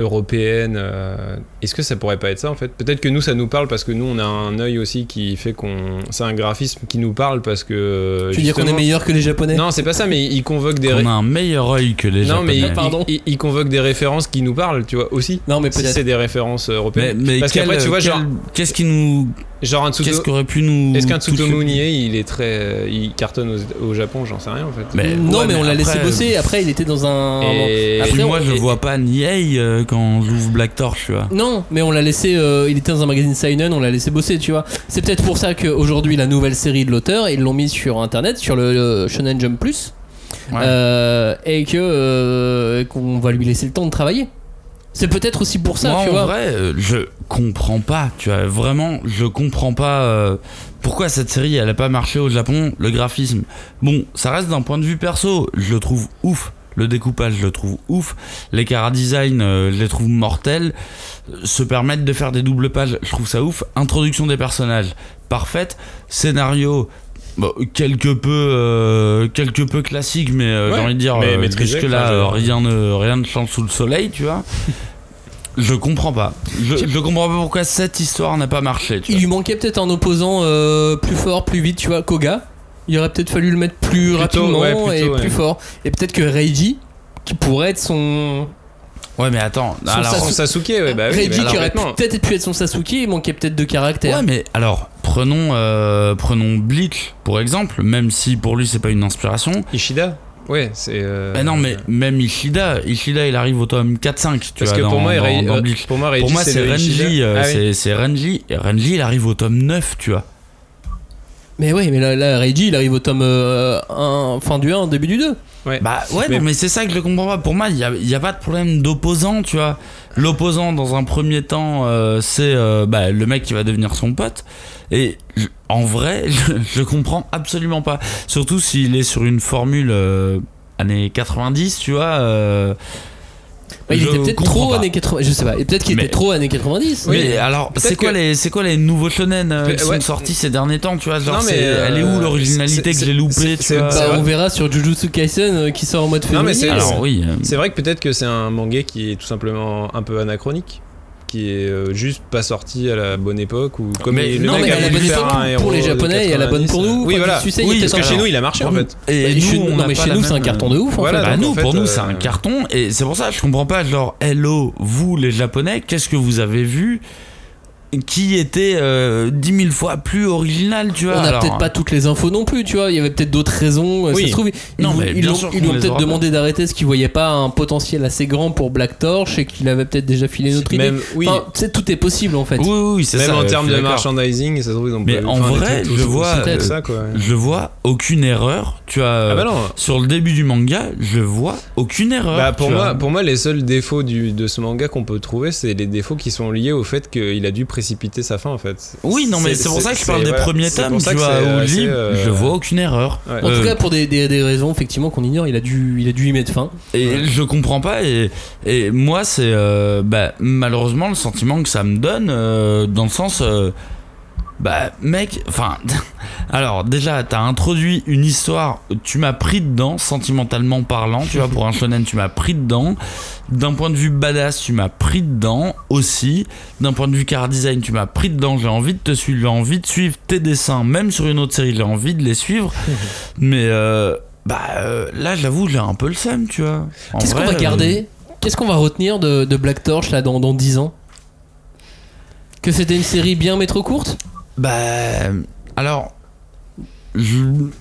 européenne. euh, Est-ce que ça pourrait pas être ça en fait? Peut-être que nous, ça nous parle parce que nous, on a un œil aussi qui fait qu'on. C'est un graphisme qui nous parle parce que. Tu veux dire qu'on est meilleur que les japonais? Non, c'est pas ça, mais il convoque des. On a un meilleur œil que les Non, mais Japonais. il, Pardon? il- il convoque des références qui nous parlent, tu vois, aussi. Non mais Si peut-être. c'est des références Mais, européennes. mais parce qu'après, tu vois, quel- genre, qu'est-ce qui nous, genre un Tsuto- qu'est-ce qui aurait pu nous Est-ce qu'un Tsutomu Nie, il est très. Il cartonne au, au Japon, j'en sais rien en fait. Mais- non ouais, mais on l'a laissé bosser. Après il était dans un. Et- Après, moi, on- je vois pas Niei euh, quand j'ouvre Black Torch, tu vois. Non, mais on l'a laissé. euh, il était dans un magazine Seinen, on l'a laissé bosser, tu vois. C'est peut-être pour ça qu'aujourd'hui la nouvelle série de l'auteur, ils l'ont mise sur internet, sur le, le Shonen Jump Plus, Ouais. euh, et que euh, qu'on va lui laisser le temps de travailler. C'est peut-être aussi pour ça, Moi, tu en vois. vrai, euh, je comprends pas, tu vois. Vraiment, je comprends pas euh, pourquoi cette série, elle a pas marché au Japon. Le graphisme, bon, ça reste d'un point de vue perso, je le trouve ouf. Le découpage, je le trouve ouf. Les cara design, euh, je les trouve mortels. Se permettre de faire des doubles pages, je trouve ça ouf. Introduction des personnages, parfaite. Scénario, bon, quelque peu, euh, quelque peu classique, mais euh, Ouais, j'ai envie de dire, mais euh, jusque là, rien ne, rien ne change sous le soleil, tu vois. Je comprends pas. Je, comprends pas pourquoi cette histoire n'a pas marché. Tu Il vois. lui manquait peut-être un opposant euh, plus fort, plus vite, tu vois, Koga. Il aurait peut-être fallu le mettre plus Plutôt, rapidement ouais, plutôt, et ouais. plus fort. Et peut-être que Reiji, qui pourrait être son. Ouais, mais attends. Son alors- Son Sasuke, ouais, bah oui. Reiji mais qui aurait peut-être pu être son Sasuke, il manquait peut-être de caractère. Ouais, mais alors, prenons, euh, prenons Bleach pour exemple, même si pour lui c'est pas une inspiration. Ishida Ouais, c'est. euh, Mais non, mais même Ishida, Ishida il arrive au tome 4-5. Tu Parce vois, que dans, pour moi, dans- dans euh, pour moi, Reiji, Pour moi, c'est. Renji, euh, Ah oui. c'est- c'est Renji, et Renji il arrive au tome 9, tu vois. Mais oui, mais là, là, Reiji, il arrive au tome euh, 1, fin du 1, début du 2. Bah ouais, Mais- non, mais c'est ça que je comprends pas. Pour moi, il y a, y a pas de problème d'opposant, tu vois. L'opposant, dans un premier temps, euh, c'est euh, bah, le mec qui va devenir son pote. Et je- en vrai, je, je comprends absolument pas. Surtout s'il est sur une formule euh, années 90, tu vois. Euh, Bah, il était peut-être trop pas. années 80. Je sais pas. Et peut-être qu'il Mais- était trop années 90. Oui, mais alors, c'est quoi, que- les, c'est quoi les nouveaux shonen euh, qui ouais. sont sortis ces derniers temps, tu vois genre, Non, mais, c'est- Elle est où euh, l'originalité que j'ai loupée, Bah, on verra sur Jujutsu Kaisen euh, qui sort en mode Non, mais février. c'est- Alors oui, euh, C'est vrai que peut-être que c'est un manga qui est tout simplement un peu anachronique, qui est euh, juste pas sorti à la bonne époque ou comme Mais il- le non, mec mais a la bonne faire époque, un pour les Japonais et à la bonne pour 90. nous. Oui, voilà. tu sais, il y a Oui, Parce que chez nous, il a marché en fait. Et Bah, nous, chez nous- on non, mais chez nous, c'est un carton de ouf. en Voilà, fait. Bah donc, nous, en fait, pour nous, euh, c'est un carton et c'est pour ça que je comprends pas. Genre, hello, vous les Japonais, qu'est-ce que vous avez vu qui était euh, 10 000 fois plus original, tu vois On n'a peut-être pas toutes les infos non plus, tu vois. Il y avait peut-être d'autres raisons. euh, Oui. Ça se trouve, ils, Non, lui ont les peut-être demandé d'arrêter ce qu'ils voyaient pas un potentiel assez grand pour Black Torch et qu'il avait peut-être déjà filé notre idée. Même, oui, Enfin, tu sais, tout est possible en fait. Oui, oui, oui, c'est même ça. en termes de merchandising, ça se trouve, ils ont Mais pas- en vrai, trucs je vois, euh, ça, quoi. Je vois aucune erreur. Tu as Ah bah non. sur le début du manga, je vois aucune erreur. Bah pour moi, vois. pour moi, les seuls défauts du, de ce manga qu'on peut trouver, c'est les défauts qui sont liés au fait qu'il a dû précipiter sa fin en fait. Oui, non, mais c'est pour ça que je parle des voilà, premiers tomes, tu vois, où assez, libre, euh, je vois aucune erreur. Ouais. En Euh, tout cas, pour des, des- des raisons effectivement qu'on ignore, il a dû, il a dû y mettre fin. Et je comprends pas. Et, et moi, c'est euh, bah, malheureusement le sentiment que ça me donne, euh, dans le sens. Euh, bah, mec, enfin. alors, déjà, t'as introduit une histoire, tu m'as pris dedans, sentimentalement parlant, tu vois, pour un shonen, tu m'as pris dedans. D'un point de vue badass, tu m'as pris dedans aussi. D'un point de vue car design, tu m'as pris dedans. J'ai envie de te suivre, j'ai envie de suivre tes dessins, même sur une autre série, j'ai envie de les suivre. Mais euh, bah euh, là, j'avoue, j'ai un peu le seum, tu vois. Qu'est-ce qu'on va garder Qu'est-ce qu'on va retenir de, de Black Torch là dans, dans 10 ans? Que c'était une série bien métro courte? Bah, alors, je,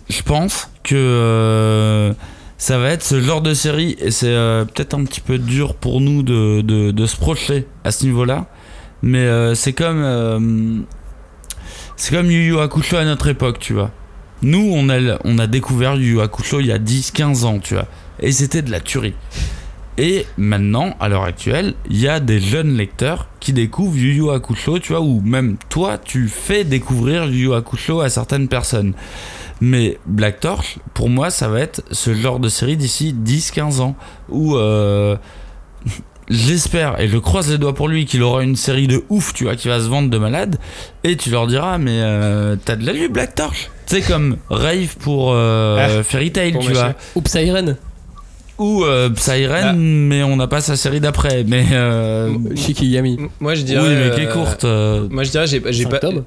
je pense que euh, ça va être ce genre de série, et c'est euh, peut-être un petit peu dur pour nous de, de, de se projeter à ce niveau-là, mais euh, c'est comme. C'est comme Yu Yu Hakusho à notre époque, tu vois. Nous, on a, on a découvert Yu Yu Hakusho il y a 10-15 ans, tu vois. Et c'était de la tuerie. Et maintenant, à l'heure actuelle, il y a des jeunes lecteurs qui découvrent Yu Yu Hakusho, tu vois, ou même toi, tu fais découvrir Yu Yu Hakusho à certaines personnes. Mais Black Torch, pour moi, ça va être ce genre de série d'ici 10-15 ans, où euh, j'espère, et je croise les doigts pour lui, qu'il aura une série de ouf, tu vois, qui va se vendre de malade, et tu leur diras, mais euh, t'as de la lu Black Torch? C'est comme Rave pour euh, Fairy Tail, Pour tu vois. Oups, Siren. Ou euh, Siren, Ah. mais on n'a pas sa série d'après. Mais euh, Shikigami. Moi je oui, dirais. mais qui est euh, courte. euh, Moi je dirais j'ai pas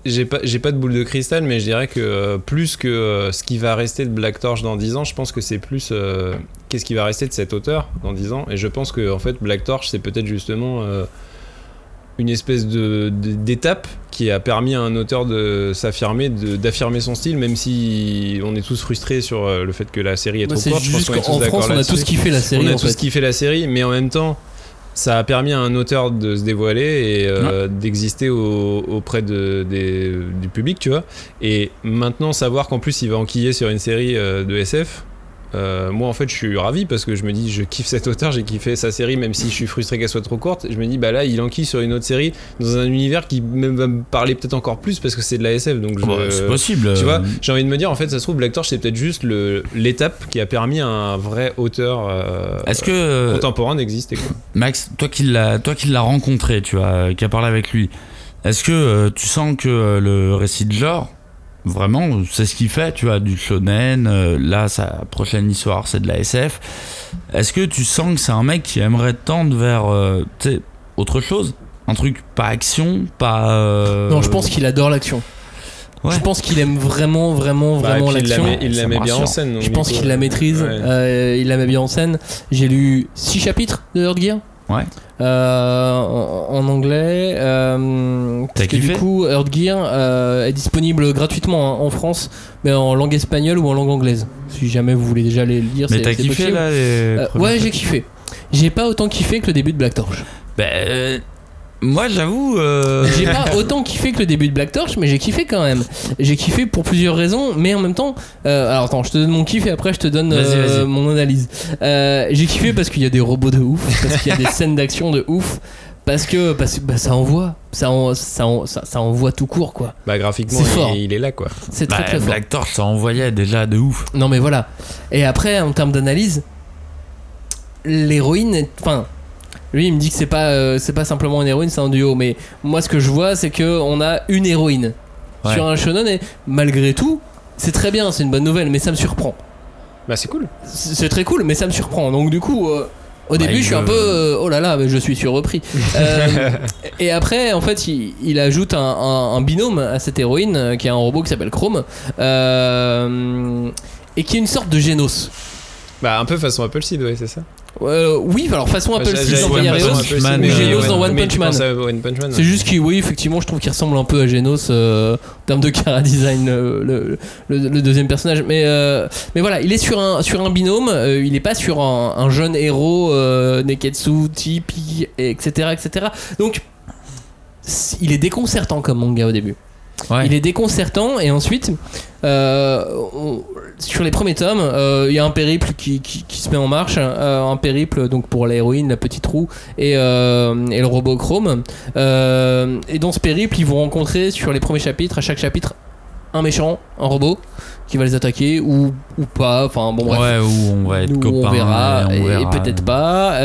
j'ai pas j'ai pas de boule de cristal mais je dirais que euh, plus que euh, ce qui va rester de Black Torch dans 10 ans, je pense que c'est plus euh, qu'est-ce qui va rester de cet auteur dans 10 ans et je pense que en fait Black Torch c'est peut-être justement euh, une espèce de d'étape qui a permis à un auteur de s'affirmer de- d'affirmer son style même si on est tous frustrés sur euh, le fait que la série est Moi, trop courte, je pense qu'on est qu'en tous d'accord France, on a tous kiffé la série. on a tous fait. kiffé la série, mais en même temps, ça a permis à un auteur de se dévoiler et euh, d'exister au- auprès de, des- du public, tu vois. Et maintenant, savoir qu'en plus, il va enquiller sur une série euh, de SF. Euh, moi en fait je suis ravi parce que je me dis je kiffe cet auteur, j'ai kiffé sa série même si je suis frustré qu'elle soit trop courte. Je me dis bah là il enquille sur une autre série dans un univers qui même va me parler peut-être encore plus parce que c'est de la SF donc je, bah, c'est possible. tu vois, j'ai envie de me dire, en fait, ça se trouve, Black Torch, c'est peut-être juste l'étape qui a permis à un vrai auteur euh, Est-ce que euh, contemporain d'exister. quoi. Max, toi qui l'as, toi qui l'as rencontré, tu vois, qui a parlé avec lui, est-ce que tu sens que le récit de genre, vraiment, c'est ce qu'il fait, tu vois, du shonen. euh, là, sa prochaine histoire, c'est de la SF. Est-ce que tu sens que c'est un mec qui aimerait tendre vers, euh, tu sais, autre chose, un truc pas action, pas. euh, Non, je pense qu'il adore l'action. Ouais. Je pense qu'il aime vraiment, vraiment, Bah, vraiment l'action. il la met me bien en scène. donc, Je pense qu'il la maîtrise. ouais. euh, il la met bien en scène. J'ai lu 6 chapitres de Earth Gear. Ouais. Euh, en, en anglais. Euh, parce que du coup, Earth Gear euh, est disponible gratuitement hein, en France, mais en langue espagnole ou en langue anglaise. Si jamais vous voulez déjà les lire, Mais t'as kiffé possible. là les Ouais, j'ai kiffé. J'ai pas autant kiffé que le début de Black Torch. Euh, moi, j'avoue. euh, J'ai pas autant kiffé que le début de Black Torch, mais j'ai kiffé quand même. J'ai kiffé pour plusieurs raisons, mais en même temps. euh, alors attends, je te donne mon kiff et après je te donne Vas-y, euh, vas-y. mon analyse. Euh, j'ai kiffé parce qu'il y a des robots de ouf, parce qu'il y a des scènes d'action de ouf, parce que, parce que bah, ça envoie, ça, en- ça, en- ça, ça envoie tout court quoi. Bah, graphiquement, C'est fort. il, il est là, quoi. C'est bah, très très fort. Black Torch, ça envoyait déjà de ouf. Non mais voilà. Et après, en termes d'analyse, l'héroïne, est- enfin, lui il me dit que c'est pas, euh, c'est pas simplement une héroïne, c'est un duo. Mais moi, ce que je vois, c'est que on a une héroïne Ouais. sur un shonen et malgré tout, c'est très bien, c'est une bonne nouvelle, mais ça me surprend. Bah, c'est cool. C'est très cool, mais ça me surprend. Donc du coup. euh, au Bah, début, je suis un peu euh, oh là là, mais je suis surrepris. Euh, et après, en fait, il, il ajoute un, un- un binôme à cette héroïne euh, qui est un robot qui s'appelle Chrome et qui est une sorte de Génos. Bah, un peu façon Apple Seed, ouais, c'est ça. Euh, oui, alors façon Apple Bah, Seed j'allais dans Man, ou Genos ouais, dans One Punch Man. C'est juste qu'il, oui, effectivement, je trouve qu'il ressemble un peu à Genos euh, en termes de cara design, le, le- le deuxième personnage. Mais, euh, mais voilà, il est sur un, sur un binôme, euh, il est pas sur un, un jeune héros Neketsu, Tipi, etc., etc. Donc, il est déconcertant comme manga au début. Ouais. Il est déconcertant et ensuite, euh, on- sur les premiers tomes, euh, il y a un périple qui, qui- qui se met en marche, euh, un périple donc pour l'héroïne, la petite roue et, et le robot Chrome. Et dans ce périple, ils vont rencontrer sur les premiers chapitres, à chaque chapitre, un méchant, un robot qui va les attaquer ou, ou pas. Enfin bon bref. Ouais, on va être Nous, copains. on verra, et peut-être pas.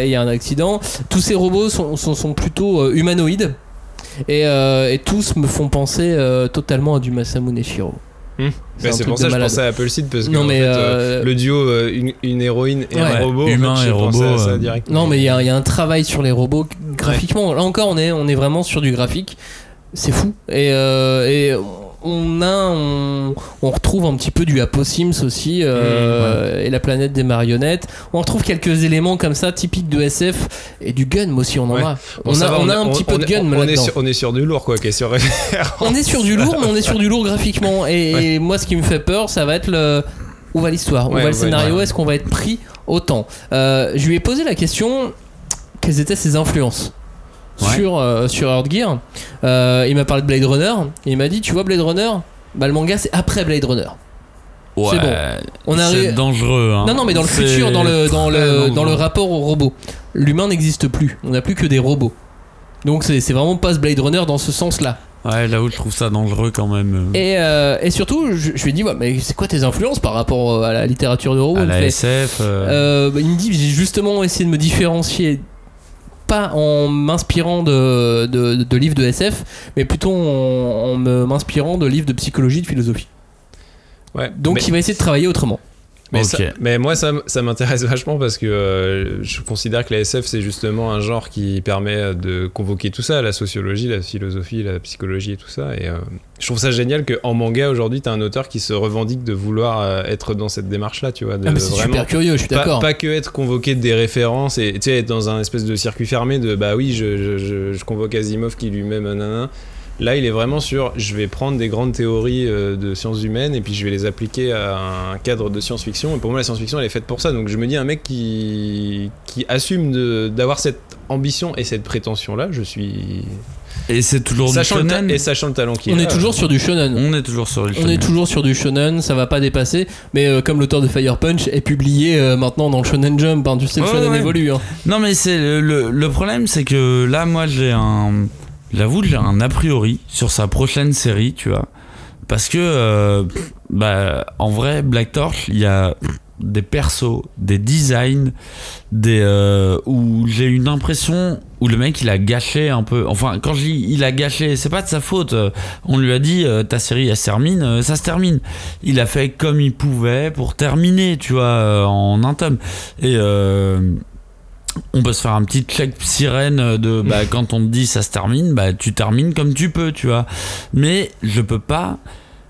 et il y a un accident. Tous ces robots sont, sont, sont plutôt humanoïdes. Et, euh, et tous me font penser euh, totalement à du Masamune Shiro. Hmm. Bah, c'est pour ça que je pensais à Apple Seed parce que Non, en mais, fait, euh, le duo euh, une, une héroïne et Ouais. un robot, en fait, Humain et robot, ça. Non, mais il y, a il y a un travail sur les robots graphiquement. Là encore, on est, on est vraiment sur du graphique. C'est fou. Et, euh, et on a, on, on retrouve un petit peu du Apo Sims aussi euh, et la planète des marionnettes. On retrouve quelques éléments comme ça typiques de SF et du gun aussi. On en Ouais. a. On, a va, on a un petit peu de gun on, est sur, on est sur du lourd quoi, qui est sur On est sur du lourd, mais on est sur du lourd graphiquement. Et, et moi, ce qui me fait peur, ça va être le. Où va l'histoire? Où Ouais, va le scénario? Est-ce qu'on va être pris autant? Euh, Je lui ai posé la question quelles étaient ses influences? Ouais. sur, euh, sur Earth Gear. Euh, il m'a parlé de Blade Runner. Et il m'a dit Tu vois, Blade Runner? Bah, Le manga, c'est après Blade Runner. Ouais, C'est bon. On a c'est ré- dangereux. hein. Non, non, mais dans le futur, dans le, dans, le, dans le rapport au robot, l'humain n'existe plus. On n'a plus que des robots. Donc c'est vraiment pas ce Blade Runner dans ce sens-là. Ouais, là où je trouve ça dangereux quand même. Et, euh, et surtout, je, je lui ai dit, ouais, mais c'est quoi tes influences par rapport à la littérature de robots à la fait, SF. euh, Euh, bah, il me dit j'ai justement essayé de me différencier pas en m'inspirant de, de, de livres de SF mais plutôt en, m'inspirant de livres de psychologie de philosophie Ouais. donc mais, il va essayer de travailler autrement mais, ça- mais moi, ça, ça m'intéresse vachement parce que euh, je considère que la SF, c'est justement un genre qui permet de convoquer tout ça, la sociologie, la philosophie, la psychologie et tout ça. Et euh, je trouve ça génial qu'en manga, aujourd'hui, t'as un auteur qui se revendique de vouloir euh, être dans cette démarche-là, tu vois. De ah, mais c'est vraiment super curieux je suis pas, d'accord pas que être convoqué de des références et tu sais être dans un espèce de circuit fermé de bah oui je, je, je, je convoque Asimov qui lui-même nanana. Là il est vraiment sur je vais prendre des grandes théories euh, de sciences humaines et puis je vais les appliquer à un cadre de science-fiction et pour moi la science-fiction elle est faite pour ça donc je me dis un mec qui, qui assume d'avoir cette ambition et cette prétention là je suis Et c'est toujours du sachant le ta- shonen. et sachant le talent qu'il on a est toujours sur du shonen On est toujours sur on shonen. est toujours sur du shonen, ça va pas dépasser, mais euh, comme l'auteur de Fire Punch est publié euh, maintenant dans le Shonen Jump, hein, tu sais, le Ouais, shonen ouais. évolue. hein. Non, mais c'est le, le- le problème, c'est que là, moi, j'ai un. J'avoue, j'ai un a priori sur sa prochaine série, tu vois. Parce que, euh, bah, en vrai, Black Torch, il y a des persos, des designs, des euh, où j'ai une impression où le mec il a gâché un peu. Enfin, quand je dis il a gâché, c'est pas de sa faute. On lui a dit euh, ta série elle se termine, ça se termine. Il a fait comme il pouvait pour terminer, tu vois, en un tome. Et on peut se faire un petit check sirène de bah, quand on te dit ça se termine, bah tu termines comme tu peux, tu vois. Mais je peux pas.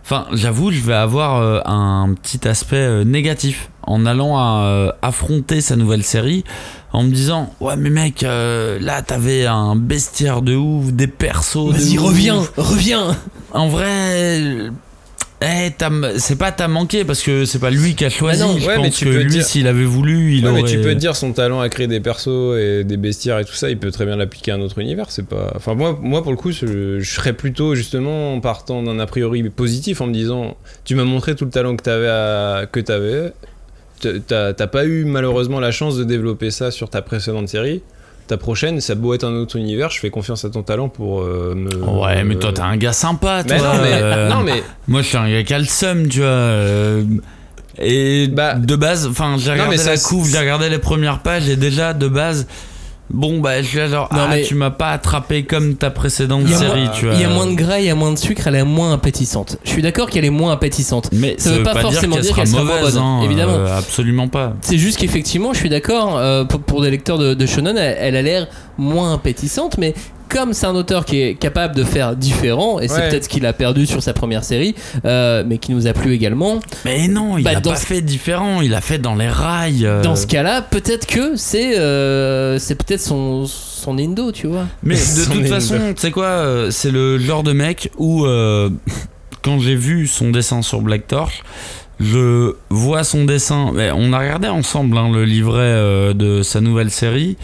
Enfin, j'avoue, je vais avoir euh, un petit aspect euh, négatif en allant à, euh, affronter sa nouvelle série en me disant ouais mais mec euh, là t'avais un bestiaire de ouf des persos de Vas-y, ouf. reviens, reviens. en vrai eh, c'est pas t'as manqué parce que c'est pas lui qui a choisi Ah non, je ouais, mais tu que peux lui dire- s'il avait voulu il Ouais, aurait mais tu peux te dire son talent à créer des persos et des bestiaires et tout ça, il peut très bien l'appliquer à un autre univers. C'est pas. Enfin moi, moi pour le coup, je, je serais plutôt justement en partant d'un a priori positif en me disant, tu m'as montré tout le talent que t'avais, à... que t'avais. T'as t'as pas eu malheureusement la chance de développer ça sur ta précédente série. Ta prochaine, ça beau être un autre univers, je fais confiance à ton talent pour euh, me. ouais mais toi me- t'es un gars sympa toi Mais non, mais, euh, non, mais Moi, je suis un gars seum, tu vois. euh, Et Bah, de base, enfin, j'ai non, regardé la couve, j'ai regardé les premières pages et déjà de base, bon bah, je genre, Non, ah, mais- tu m'as pas attrapé comme ta précédente série, moins- tu vois. Il y a moins de gras, il y a moins de sucre, elle est moins appétissante. Je suis d'accord qu'elle est moins appétissante. Mais ça ça, veut pas forcément qu'elle dire sera qu'elle sera moins mauvaise, bonne, hein, évidemment. euh, absolument pas. C'est juste qu'effectivement, je suis d'accord, euh, pour, pour des lecteurs de, de shonen, elle, elle a l'air moins appétissante, mais comme c'est un auteur qui est capable de faire différent, et c'est Ouais. peut-être ce qu'il a perdu sur sa première série, euh, mais qui nous a plu également, Mais non, il Bah, a dans pas ce- fait différent, il a fait dans les rails. euh, dans ce cas-là, peut-être que c'est euh, c'est peut-être son, son indo, tu vois. Mais de toute façon, tu sais quoi, c'est le genre de mec où, euh, quand j'ai vu son dessin sur Black Torch, je vois son dessin. Mais on a regardé ensemble hein, le livret euh, de sa nouvelle série.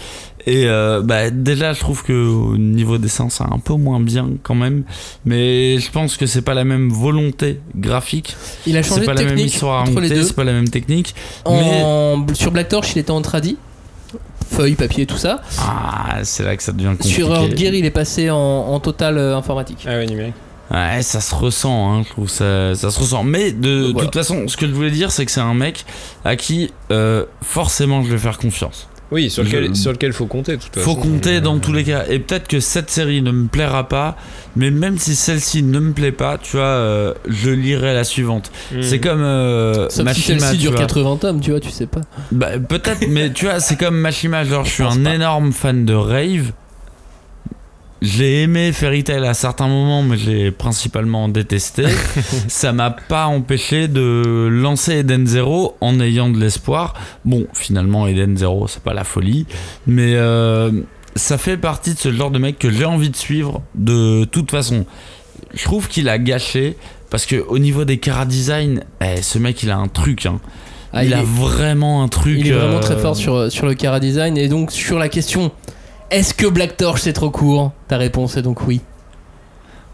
Et euh, bah, déjà, je trouve que au niveau dessin, c'est un peu moins bien quand même. Mais je pense que c'est pas la même volonté graphique. Il a C'est changé pas de la même technique histoire à entre les deux. c'est pas la même technique. En, Sur Black Torch, il était en tradi, feuille, papier, tout ça. Ah, c'est là que ça devient compliqué. Sur Earth Gear, il est passé en, en total euh, informatique. ah ouais numérique. Ouais, ça se ressent, hein, je trouve ça, ça se ressent. Mais de Voilà. toute façon, ce que je voulais dire, c'est que c'est un mec à qui euh, forcément je vais faire confiance. Oui, sur lequel, Je- sur lequel faut compter. De toute Faut façon. compter dans tous les cas. Et peut-être que cette série ne me plaira pas, mais même si celle-ci ne me plaît pas, tu vois, euh, je lirai la suivante. Mhm. C'est comme euh, Sauf si Machima, celle-ci tu dure vois. 80 tomes, tu vois, tu sais pas. Bah, peut-être, mais tu vois, c'est comme Machima. Genre, je suis un pas. énorme fan de Rave. J'ai aimé Fairy Tail à certains moments, mais j'ai principalement détesté. ça m'a pas empêché de lancer Eden Zero en ayant de l'espoir. Bon, finalement, Eden Zero, c'est pas la folie, mais euh, ça fait partie de ce genre de mec que j'ai envie de suivre de toute façon. Je trouve qu'il a gâché parce que au niveau des cara design, eh, ce mec, il a un truc. hein. Ah, il, il, a vraiment un truc. il est vraiment euh, très fort sur, sur le Cara Design. Et donc, sur la question Est-ce que Black Torch c'est trop court? Ta réponse est donc oui.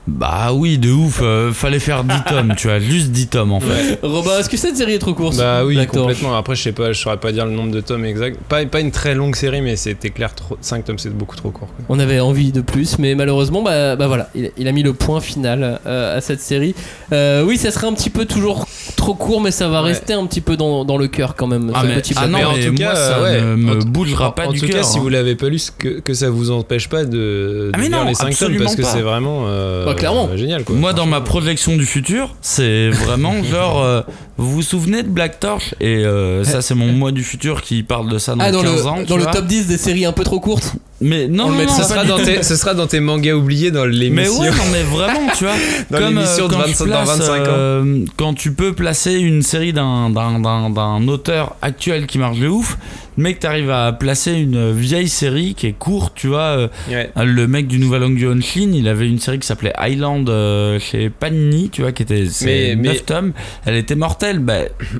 Bah oui, de ouf. euh, fallait faire 10 tomes, tu vois, juste 10 tomes en fait. Robin, est-ce que cette série est trop courte Bah oui, Black Torch complètement. Après, je sais pas, je saurais pas dire le nombre de tomes exact. Pas, pas une très longue série, mais c'était clair, trop, 5 tomes, c'est beaucoup trop court. quoi. On avait envie de plus, mais malheureusement, bah, bah voilà, il, il a mis le point final euh, à cette série. Euh, oui, ça serait un petit peu toujours trop court, mais ça va Ouais. rester un petit peu dans, dans le cœur quand même. Ah, ce mais- petit ah non, Mais en tout moi, cas, ça ouais. ne me bougera pas en du tout cas, cœur. si hein. vous l'avez pas lu, que, que ça vous empêche pas de, de Ah mais lire non, les 5 tomes parce que c'est vraiment. euh, Bah, clairement. Génial quoi. Moi, dans ma projection du futur, c'est vraiment genre. euh, vous vous souvenez de Black Torch? Et euh, ça, c'est mon moi du futur qui parle de ça dans Ah, dans 15 le, ans. tu dans le vois. top 10 des séries un peu trop courtes Mais non, non, non, ce, sera dans tes, ce sera dans tes mangas oubliés dans Mais l'émission. ouais, non, mais vraiment, tu vois. Dans l'émission euh, de quand 25 tu dans places, 25 ans. euh, quand tu peux placer une série d'un, d'un, auteur actuel qui marche de ouf, mais que t'arrives à placer une vieille série qui est courte, tu vois. euh, Ouais. le mec du Nouvel An du Honshin, il avait une série qui s'appelait Island euh, chez Panini, tu vois, qui était Mais- 9 mais- tomes. Elle était mortelle, bah,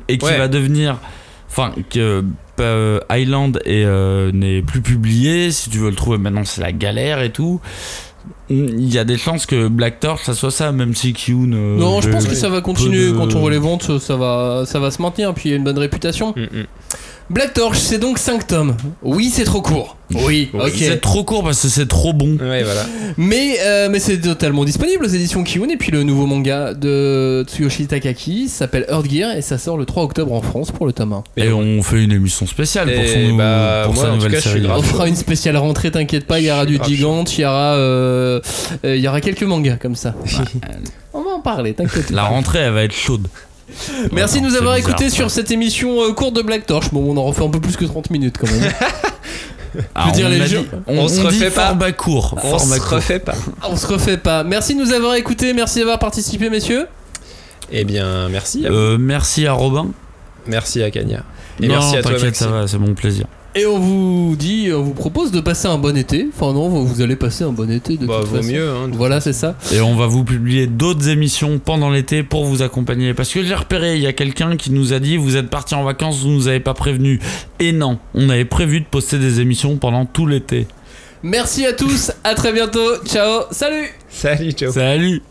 et qui Ouais. va devenir. Enfin, que euh, Island est, euh, n'est plus publié. Si tu veux le trouver maintenant, c'est la galère et tout. Il y a des chances que Black Torch, ça soit ça, même si Kyun. euh, Non, je pense que ça va continuer de- quand on voit les ventes, ça va, ça va se maintenir, puis il y a une bonne réputation. Mm, mm. Black Torch, c'est donc 5 tomes. Oui, c'est trop court. Oui, ok. C'est trop court parce que c'est trop bon. Ouais, voilà. Mais, euh, mais c'est totalement disponible aux éditions Kiun. Et puis le nouveau manga de Tsuyoshi Takaki s'appelle Earth Gear et ça sort le 3 octobre en France pour le tome 1. Et on fait une émission spéciale pour, son, bah, pour moi, sa nouvelle cas, série. On fera une spéciale rentrée, t'inquiète pas, il y aura du gigante, il y aura, euh, euh, il y aura quelques mangas comme ça. On va en parler, t'inquiète La rentrée, elle va être chaude. Merci de nous avoir écoutés sur cette émission euh, courte de Black Torch. Bon, on en refait un peu plus que 30 minutes quand même. Ah, dire, on les dit- on, on se refait pas. format court. On format se court. refait pas. on se refait pas. Merci de nous avoir écoutés, merci d'avoir participé, messieurs. Eh bien, merci. À vous. Euh, merci à Robin. Merci à Kanya. Et non, merci à toi, ça va, c'est mon plaisir. Et on vous dit, on vous propose de passer un bon été. Enfin non, vous allez passer un bon été de Bah, toute vaut façon. mieux. Hein, de- Voilà, c'est ça. Et on va vous publier d'autres émissions pendant l'été pour vous accompagner. Parce que j'ai repéré, il y a quelqu'un qui nous a dit Vous êtes parti en vacances, vous nous avez pas prévenu. Et non, on avait prévu de poster des émissions pendant tout l'été. Merci à tous, à très bientôt. Ciao, salut Salut, ciao. Salut